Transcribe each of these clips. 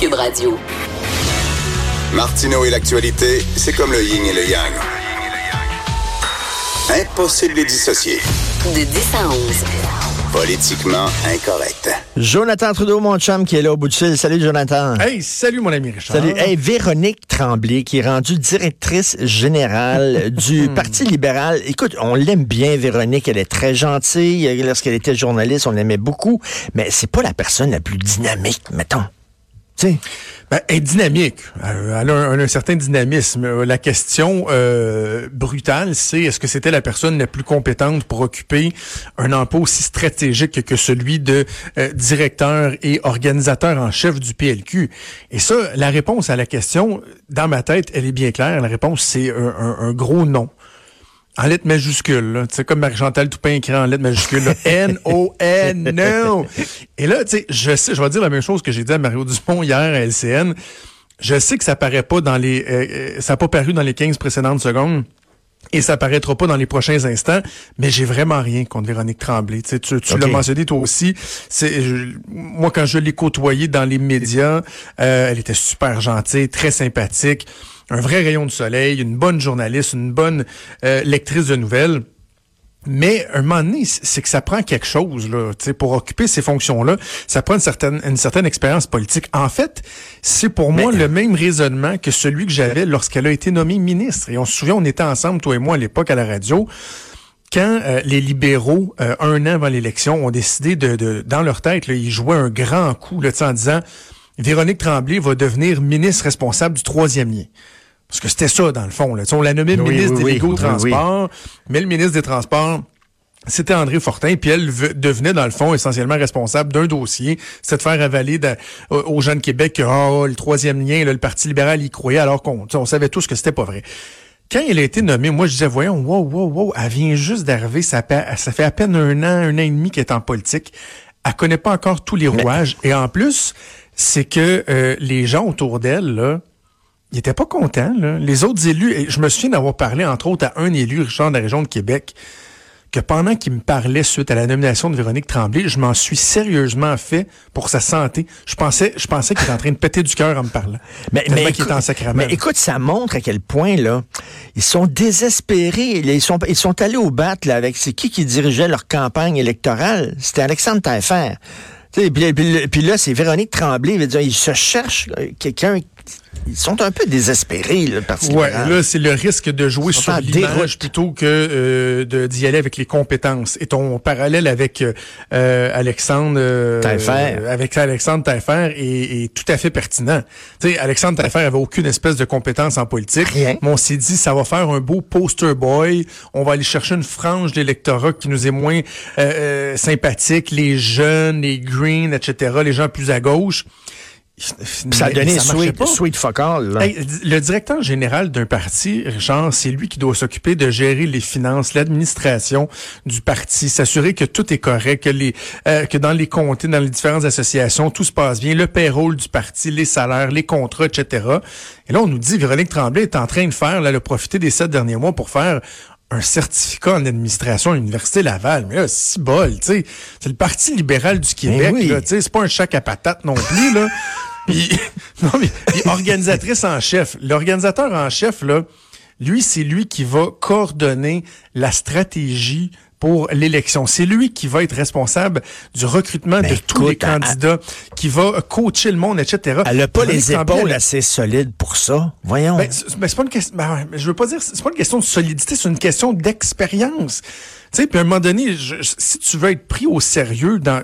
Cube Radio. Martineau et l'actualité, c'est comme le yin et le yang. Impossible de les dissocier. De 10 à 11. Politiquement incorrect. Jonathan Trudeau, mon chum, qui est là au bout de fil. Salut, Jonathan. Hey, salut mon ami Richard. Salut. Hey, Véronique Tremblay, qui est rendue directrice générale du Parti libéral. Écoute, on l'aime bien, Véronique. Elle est très gentille. Lorsqu'elle était journaliste, on l'aimait beaucoup. Mais c'est pas la personne la plus dynamique, mettons. Tu sais. Ben, elle est dynamique. Euh, Elle a un, certain dynamisme. Euh, La question euh, brutale, c'est est-ce que c'était la personne la plus compétente pour occuper un emploi aussi stratégique que celui de euh, directeur et organisateur en chef du PLQ? Et ça, la réponse à la question, dans ma tête, elle est bien claire. La réponse, c'est un- un gros non. En lettres majuscules, là. Tu sais, comme Marie-Chantal Toupin écrit en lettres majuscules, là. N-O-N, no! Et là, tu sais, je sais, je vais dire la même chose que j'ai dit à Mario Dupont hier à LCN. Je sais que ça paraît pas dans les, euh, euh, ça n'a pas paru dans les 15 précédentes secondes. Et ça paraîtra pas dans les prochains instants, mais j'ai vraiment rien contre Véronique Tremblay. Tu, sais, tu, tu l'as mentionné toi aussi. C'est je- moi quand je l'ai côtoyée dans les médias, euh, elle était super gentille, très sympathique, un vrai rayon de soleil, une bonne journaliste, une bonne euh, lectrice de nouvelles. Mais un moment donné, c'est que ça prend quelque chose là, tu sais, pour occuper ces fonctions-là. Ça prend une certaine, une certaine expérience politique. En fait, c'est pour moi le même raisonnement que celui que j'avais lorsqu'elle a été nommée ministre. Et on se souvient, on était ensemble, toi et moi, à l'époque à la radio quand euh, les libéraux, euh, un an avant l'élection, ont décidé de, de dans leur tête, là, ils jouaient un grand coup là, en disant Véronique Tremblay va devenir ministre responsable du troisième lien. Parce que c'était ça, dans le fond. Là. Tu sais, On la Oui, ministre oui, des oui, légaux oui, transports, mais le ministre des Transports, c'était André Fortin, puis elle ve- devenait, dans le fond, essentiellement responsable d'un dossier. C'était de faire avaler de- aux de Québec que oh, le troisième lien, là, le Parti libéral y croyait, alors qu'on on savait tous que c'était pas vrai. Quand elle a été nommée, moi, je disais, voyons, wow, wow, wow, elle vient juste d'arriver, ça fait à peine un an, un an et demi qu'elle est en politique. Elle connaît pas encore tous les rouages. Et en plus, c'est que euh, les gens autour d'elle, là, ils étaient pas contents. Là. Les autres élus, et je me souviens d'avoir parlé, entre autres, à un élu, Richard, de la région de Québec, que pendant qu'il me parlait suite à la nomination de Véronique Tremblay, je m'en suis sérieusement fait pour sa santé. Je pensais, je pensais qu'il était en train de péter du cœur en me parlant. Mais, mais, écoute, était en sacrament. mais écoute, ça montre à quel point, là, ils sont désespérés. Ils sont, ils sont allés au bat, là, avec, c'est qui qui dirigeait leur campagne électorale? C'était Alexandre Taillefer. Puis, puis- puis là, c'est Véronique Tremblay. veut dire, Ils se cherchent euh, quelqu'un. Ils sont un peu désespérés, le Parti Ouais, libéral. là, c'est le risque de jouer sur l'image plutôt que euh, d'y aller avec les compétences. Et ton parallèle avec euh, euh, Alexandre euh, avec Alexandre Taillefer est, est tout à fait pertinent. Tu sais, Alexandre Taillefer avait aucune espèce de compétence en politique. Rien. Mais on s'est dit, ça va faire un beau poster boy. On va aller chercher une frange de l'électorat qui nous est moins sympathique, les jeunes, les greens, etc., les gens plus à gauche. Ça a donné sweet, sweet. Hey, le directeur général d'un parti, Richard, c'est lui qui doit s'occuper de gérer les finances, l'administration du parti, s'assurer que tout est correct, que les euh, que dans les comtés, dans les différentes associations, tout se passe bien, le payroll du parti, les salaires, les contrats, etc. Et là, on nous dit, Véronique Tremblay est en train de faire, là, le profiter des sept derniers mois pour faire un certificat en administration à l'Université Laval. Mais là, si bol, tu sais. C'est le Parti libéral du Québec, oui. là, tu sais. C'est pas un chac à patate non plus, là. Puis, non, mais, puis organisatrice en chef. L'organisateur en chef, là, lui, c'est lui qui va coordonner la stratégie pour l'élection. C'est lui qui va être responsable du recrutement Ben, de tous les écoute, candidats, qui va coacher le monde, etc. Elle n'a pas les épaules elle- assez solides pour ça. Voyons. ben, c'est ben, c'est pas une question. Ben, mais je veux pas dire. C'est pas une question de solidité, c'est une question d'expérience. Tu sais, puis à un moment donné, je- si tu veux être pris au sérieux, dans,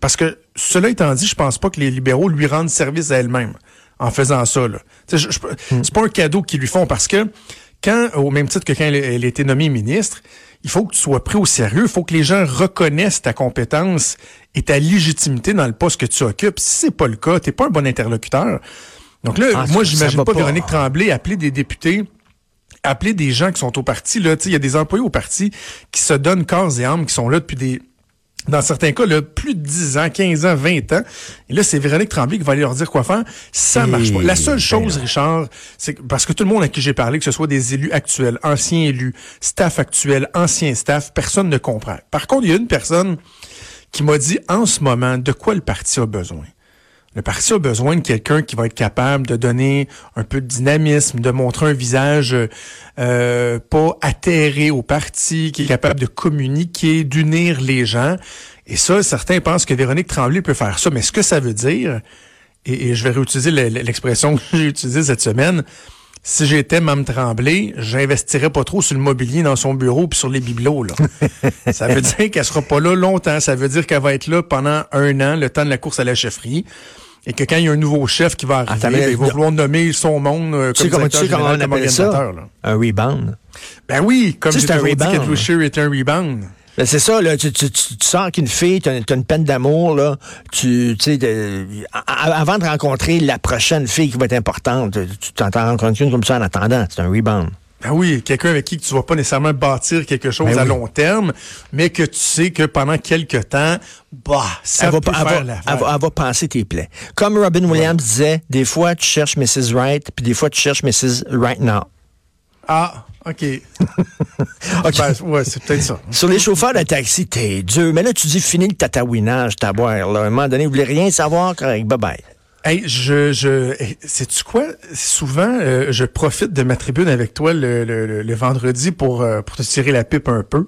parce que cela étant dit, je pense pas que les libéraux lui rendent service à elle-même en faisant ça. Tu sais, Hmm. C'est pas un cadeau qu'ils lui font parce que quand, au même titre que quand elle, elle a été nommée ministre, il faut que tu sois pris au sérieux, il faut que les gens reconnaissent ta compétence et ta légitimité dans le poste que tu occupes. Si c'est pas le cas, t'es pas un bon interlocuteur. Donc là, Ah, moi, j'imagine pas, pas. Véronique Tremblay appeler des députés appeler des gens qui sont au parti là, tu sais, il y a des employés au parti qui se donnent corps et âme, qui sont là depuis des dans certains cas, là, plus de 10 ans, 15 ans, 20 ans. Et là, c'est Véronique Tremblay qui va aller leur dire quoi faire. Ça Et marche pas. La seule ben chose. Richard, c'est que, parce que tout le monde à qui j'ai parlé, que ce soit des élus actuels, anciens élus, staff actuel, ancien staff, personne ne comprend. Par contre, il y a une personne qui m'a dit en ce moment de quoi le parti a besoin. Le parti a besoin de quelqu'un qui va être capable de donner un peu de dynamisme, de montrer un visage euh, pas atterré au parti, qui est capable de communiquer, d'unir les gens. Et ça, certains pensent que Véronique Tremblay peut faire ça. Mais ce que ça veut dire, et, et je vais réutiliser l'expression que j'ai utilisée cette semaine, si j'étais Mme Tremblay, j'investirais pas trop sur le mobilier dans son bureau puis sur les bibelots. Là. ça veut dire qu'elle sera pas là longtemps. Ça veut dire qu'elle va être là pendant un an, le temps de la course à la chefferie. Et que quand il y a un nouveau chef qui va arriver, Attends, mais- ben, il va vouloir nommer son monde euh, Tu sais comme tu sais directeur général, ça? organisateur. là. Un rebound. Ben oui, comme j'ai un toujours dit Wisher est un rebound. Ben, c'est ça, là, tu, tu, tu, tu sors avec une fille, tu as, une peine d'amour, là, tu, sais, avant de rencontrer la prochaine fille qui va être importante, tu t'en rencontres une comme ça en attendant, c'est un rebound. Ben oui, quelqu'un avec qui tu vas pas nécessairement bâtir quelque chose Ben à oui. long terme, mais que tu sais que pendant quelques temps, bah, ça elle, va, peut elle, faire va, l'affaire. elle va- elle va penser tes plaies. Comme Robin Williams disait, des fois tu cherches Mrs. Right, puis des fois tu cherches Mrs. Right Now. Ah, OK. OK. Ben, ouais, c'est peut-être ça. Sur les chauffeurs de taxi, t'es dur. Mais là, tu dis fini le tatouinage, ta boire. Là. À un moment donné, vous voulez rien savoir, correct, bye-bye. Hey, je, je, sais-tu quoi? Souvent, euh, je profite de ma tribune avec toi le, le, le- le vendredi pour, euh, pour te tirer la pipe un peu.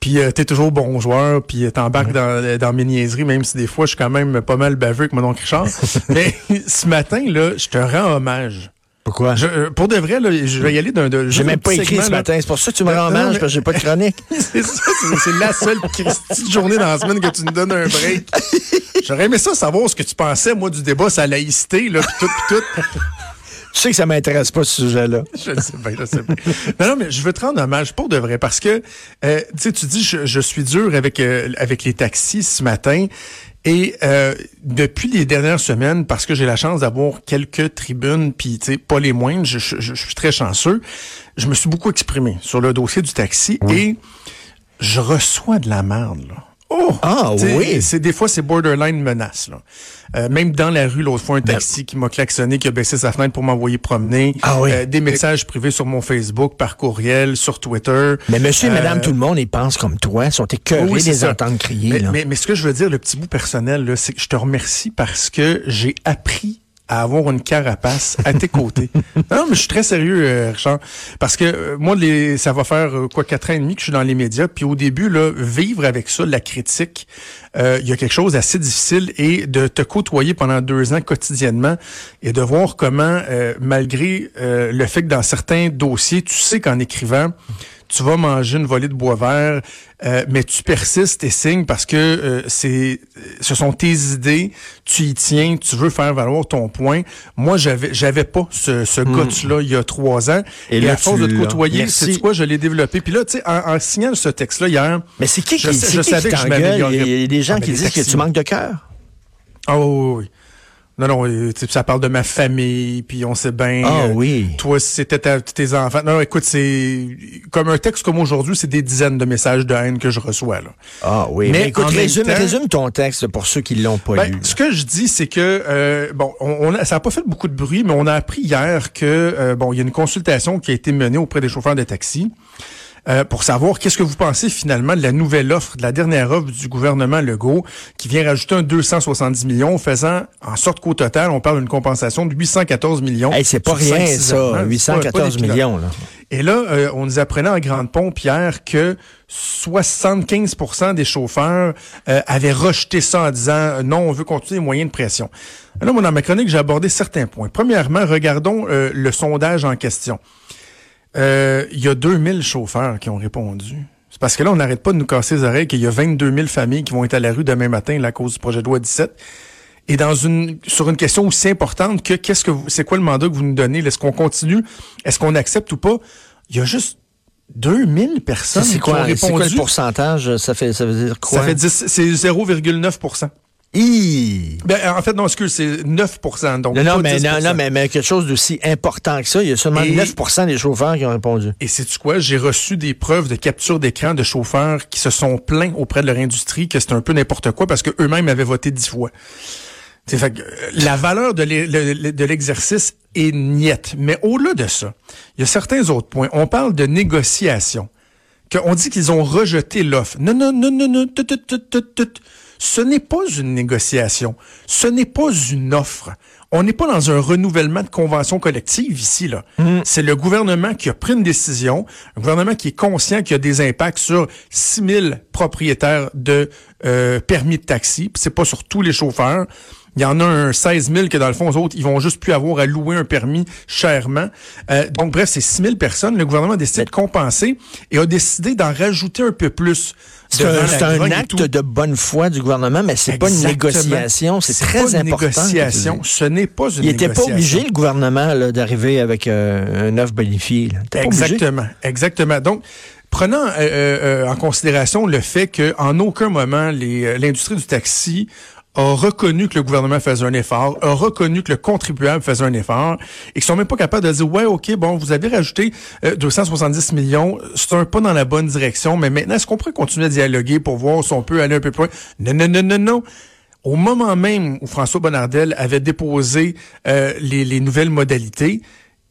Puis euh, t'es toujours bon joueur, puis t'embarques dans, dans mes niaiseries, même si des fois je suis quand même pas mal baveux avec mon oncle Richard. Mais ce matin, là, je te rends hommage. Pourquoi? Je, euh, pour de vrai, là, je vais y aller d'un... J'ai même pas écrit segment, ce là. matin. C'est pour ça que tu me rends hommage, mais- parce que j'ai pas de chronique. c'est ça, c'est- la seule petite journée dans la semaine que tu nous donnes un break. J'aurais aimé ça savoir ce que tu pensais, moi, du débat sur la laïcité, là, pis tout, pis tout. Tu sais que ça m'intéresse pas, ce sujet-là. Je le sais bien, je le sais bien. Non, non, mais je veux te rendre hommage pour de vrai parce que, euh, tu sais, tu dis, je, je suis dur avec euh, avec les taxis ce matin. Et euh, depuis les dernières semaines, parce que j'ai la chance d'avoir quelques tribunes, puis tu sais, pas les moindres, je, je- je suis très chanceux, je me suis beaucoup exprimé sur le dossier du taxi et je reçois de la merde, là. Oh! Ah, oui. C'est des fois c'est borderline menace là. Euh, même dans la rue l'autre fois un taxi qui m'a klaxonné, qui a baissé sa fenêtre pour m'envoyer promener. Ben Ah oui. Euh, des messages privés sur mon Facebook, par courriel, sur Twitter. Mais monsieur et Euh, madame, tout le monde, ils pensent comme toi, ils sont écœurés oui, les entendre crier. Mais, là. mais, mais ce que je veux dire, le petit bout personnel, là, c'est que je te remercie parce que j'ai appris à avoir une carapace à tes côtés. Non, mais je suis très sérieux, euh, Richard. Parce que euh, moi, les, ça va faire euh, quoi quatre ans et demi que je suis dans les médias. Puis au début, là, vivre avec ça, la critique, euh, il y a quelque chose d'assez difficile et de te côtoyer pendant deux ans quotidiennement et de voir comment, euh, malgré euh, le fait que dans certains dossiers, tu sais qu'en écrivant, tu vas manger une volée de bois vert, euh, mais tu persistes et signes parce que euh, c'est, ce sont tes idées, tu y tiens, tu veux faire valoir ton point. Moi, j'avais, j'avais pas ce, ce guts-là il y a trois ans. Et Et, là, à force de te côtoyer, c'est quoi, je l'ai développé. Puis là, tu sais, en, en signant ce texte-là hier, Mais c'est qui je qui, c'est je qui savais qui que je. Il y a des gens Ah, mais qui disent que tu manques de cœur. oh oui, oui. Non, non, ça parle de ma famille, puis on sait bien. Ah euh, oui. Toi, c'était ta- tes enfants. Non, écoute, c'est comme un texte comme aujourd'hui, c'est des dizaines de messages de haine que je reçois. Là. Ah oui. Mais Mais, écoute, résume, temps- résume ton texte pour ceux qui l'ont pas Ben, lu. ce que je dis, c'est que euh, bon, on, on a, ça n'a pas fait beaucoup de bruit, mais on a appris hier que euh, bon, il y a une consultation qui a été menée auprès des chauffeurs de taxi. Euh, pour savoir qu'est-ce que vous pensez finalement de la nouvelle offre, de la dernière offre du gouvernement Legault, qui vient rajouter un 270 millions, faisant en sorte qu'au total, on parle d'une compensation de 814 millions. Hey, c'est pas rien, 5-6 ans, ça. hein. C'est pas- pas 814 des millions, là. et là, euh, on nous apprenait en grande pompe hier que 75% des chauffeurs euh, avaient rejeté ça en disant euh, non, on veut continuer les moyens de pression. Là, dans ma chronique, j'ai abordé certains points. Premièrement, regardons euh, le sondage en question. Euh, Il y a 2000 chauffeurs qui ont répondu. C'est parce que là, on n'arrête pas de nous casser les oreilles qu'il y a 22 000 familles qui vont être à la rue demain matin là, à cause du projet de loi 17. Et dans une sur une question aussi importante que qu'est-ce que c'est quoi le mandat que vous nous donnez? Est-ce qu'on continue? Est-ce qu'on accepte ou pas? Il y a juste 2000 Ça, personnes qui ont quoi, c'est quoi répondu. le pourcentage? Ça fait, ça veut dire quoi? Ça fait 10, c'est 0,9 Hi! ben, En fait, non, excuse, c'est 9 donc Non, mais, 10 non, non, mais, mais quelque chose d'aussi important que ça. Il y a seulement Et- 9 des chauffeurs qui ont répondu. Et c'est tu quoi? J'ai reçu des preuves de capture d'écran de chauffeurs qui se sont plaints auprès de leur industrie que c'était un peu n'importe quoi parce que eux-mêmes avaient voté dix fois. C'est fait que, euh, la valeur de l'e- le- le- de l'exercice est niette. Mais au-delà de ça, il y a certains autres points. On parle de négociation. Que on dit qu'ils ont rejeté l'offre. Non, non, non, non, non. tut, tut, tut. Ce n'est pas une négociation. Ce n'est pas une offre. On n'est pas dans un renouvellement de convention collective ici. là. Mm. C'est le gouvernement qui a pris une décision, un gouvernement qui est conscient qu'il y a des impacts sur 6 000 propriétaires de euh, permis de taxi. C'est pas sur tous les chauffeurs. Il y en a un 16 000 que dans le fond, eux autres, ils vont juste plus avoir à louer un permis chèrement. Euh, donc, bref, c'est 6 000 personnes. Le gouvernement a décidé de compenser et a décidé d'en rajouter un peu plus. C'est un, acte de bonne foi du gouvernement, mais c'est pas une négociation. C'est très pas une important. négociation. Ce n'est pas une Il était pas obligé, le gouvernement, d'arriver avec euh, un offre bonifié. là. Il était pas obligé. Exactement, exactement. Donc, prenant euh, euh, en considération le fait qu'en aucun moment euh, l'industrie du taxi a reconnu que le gouvernement faisait un effort, a reconnu que le contribuable faisait un effort, et qu'ils sont même pas capables de dire, ouais, OK, bon, vous avez rajouté euh, 270 millions, c'est un pas dans la bonne direction, mais maintenant, est-ce qu'on pourrait continuer à dialoguer pour voir si on peut aller un peu plus loin? Non, non, non, non, non. Au moment même où François Bonnardel avait déposé euh, les, les nouvelles modalités,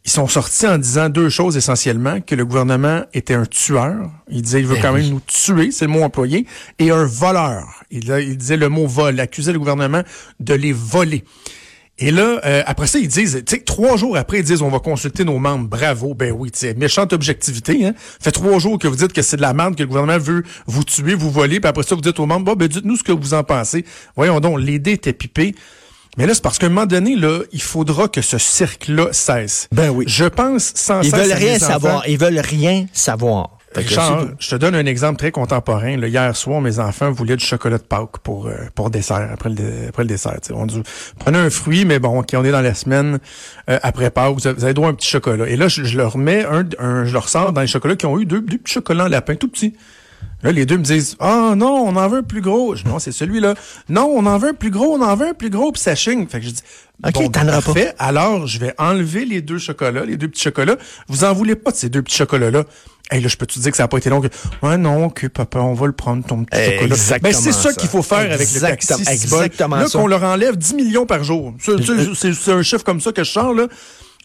ils sont sortis en disant deux choses essentiellement, que le gouvernement était un tueur. Il disait, il veut Ben quand oui. même nous tuer, c'est le mot employé, et un voleur. Il, disait le mot vol, accusait le gouvernement de les voler. Et là, euh, après ça, ils disent, tu sais, trois jours après, ils disent, on va consulter nos membres. Bravo, ben oui, tu sais, méchante objectivité. Hein? Fait trois jours que vous dites que c'est de la merde, que le gouvernement veut vous tuer, vous voler, puis après ça, vous dites aux membres, bon, ben dites-nous ce que vous en pensez. Voyons donc, l'idée était pipée. Mais là, c'est parce qu'à un moment donné, là, il faudra que ce cirque-là cesse. Ben oui. Je pense sans Ils veulent rien savoir. Ils veulent rien savoir. Richard, je te donne un exemple très contemporain. là. hier soir, mes enfants voulaient du chocolat de Pâques pour euh, pour dessert après le après le dessert. On dit prenez un fruit, mais bon, ok, on est dans la semaine euh, après Pâques, vous avez, vous avez droit à un petit chocolat. Et là, je, je leur mets un, un- je leur sors dans les chocolats qui ont eu deux, deux petits chocolats en lapin, tout petits. Là, les deux me disent Ah non, on en veut un plus gros. Je dis non, c'est celui-là. Non, on en veut un plus gros, on en veut un plus gros, puis ça chigne. Fait que je dis Ok, bon, auras pas. parfait. Alors, je vais enlever les deux chocolats, les deux petits chocolats. Vous en voulez pas de ces deux petits chocolats-là? Hey, là, je peux te dire que ça n'a pas été long. Ouais, non, ok, papa, on va le prendre, ton petit chocolat. Exactement Ben, c'est ça, ça. qu'il faut faire avec le taxi. bon. exactement Là, qu'on leur enlève 10 millions par jour. C'est- C'est c'est- c'est un chiffre comme ça que je sors, là.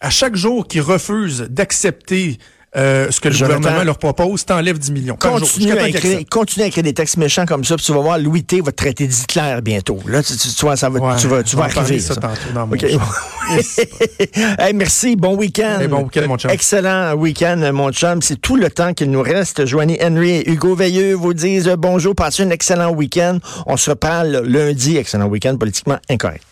À chaque jour qu'ils refusent d'accepter euh, ce que le Jonathan, gouvernement leur propose, t'enlèves 10 millions. jour, Continue à, écrire, continue à écrire des textes méchants comme ça, puis tu vas voir, Louis T va te traiter d'Hitler bientôt. Là, tu, tu, tu vois, ça va, Ouais, tu vas, tu vas arriver. ça ça. tantôt dans mon. Hey, merci, bon week-end. Hey, bon week-end, mon chum. Excellent week-end, mon chum. C'est tout le temps qu'il nous reste. Joanie Henry et Hugo Veilleux vous disent bonjour, passez un excellent week-end. On se reparle lundi. Excellent week-end politiquement incorrect.